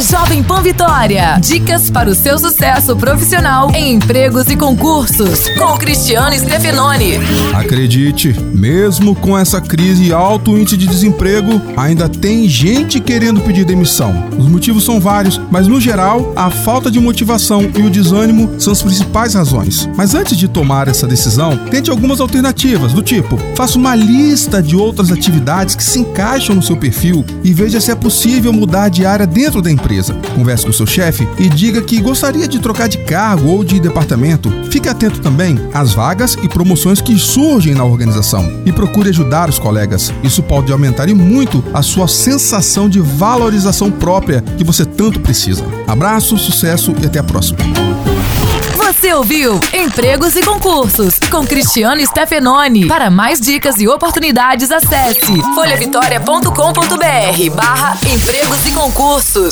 Jovem Pan Vitória. Dicas para o seu sucesso profissional em empregos e concursos. Com Cristiano Stefanoni. Acredite, mesmo com essa crise e alto índice de desemprego, ainda tem gente querendo pedir demissão. Os motivos são vários, mas no geral, a falta de motivação e o desânimo são as principais razões. Mas antes de tomar essa decisão, tente algumas alternativas, do tipo: faça uma lista de outras atividades que se encaixam no seu perfil e veja se é possível mudar de área dentro da empresa. Converse com seu chefe e diga que gostaria de trocar de cargo ou de departamento. Fique atento também às vagas e promoções que surgem na organização e procure ajudar os colegas. Isso pode aumentar e muito a sua sensação de valorização própria que você tanto precisa. Abraço, sucesso e até a próxima. Você ouviu Empregos e Concursos com Cristiano Stefanoni. Para mais dicas e oportunidades, acesse folhavitória.com.br barra empregos e concursos.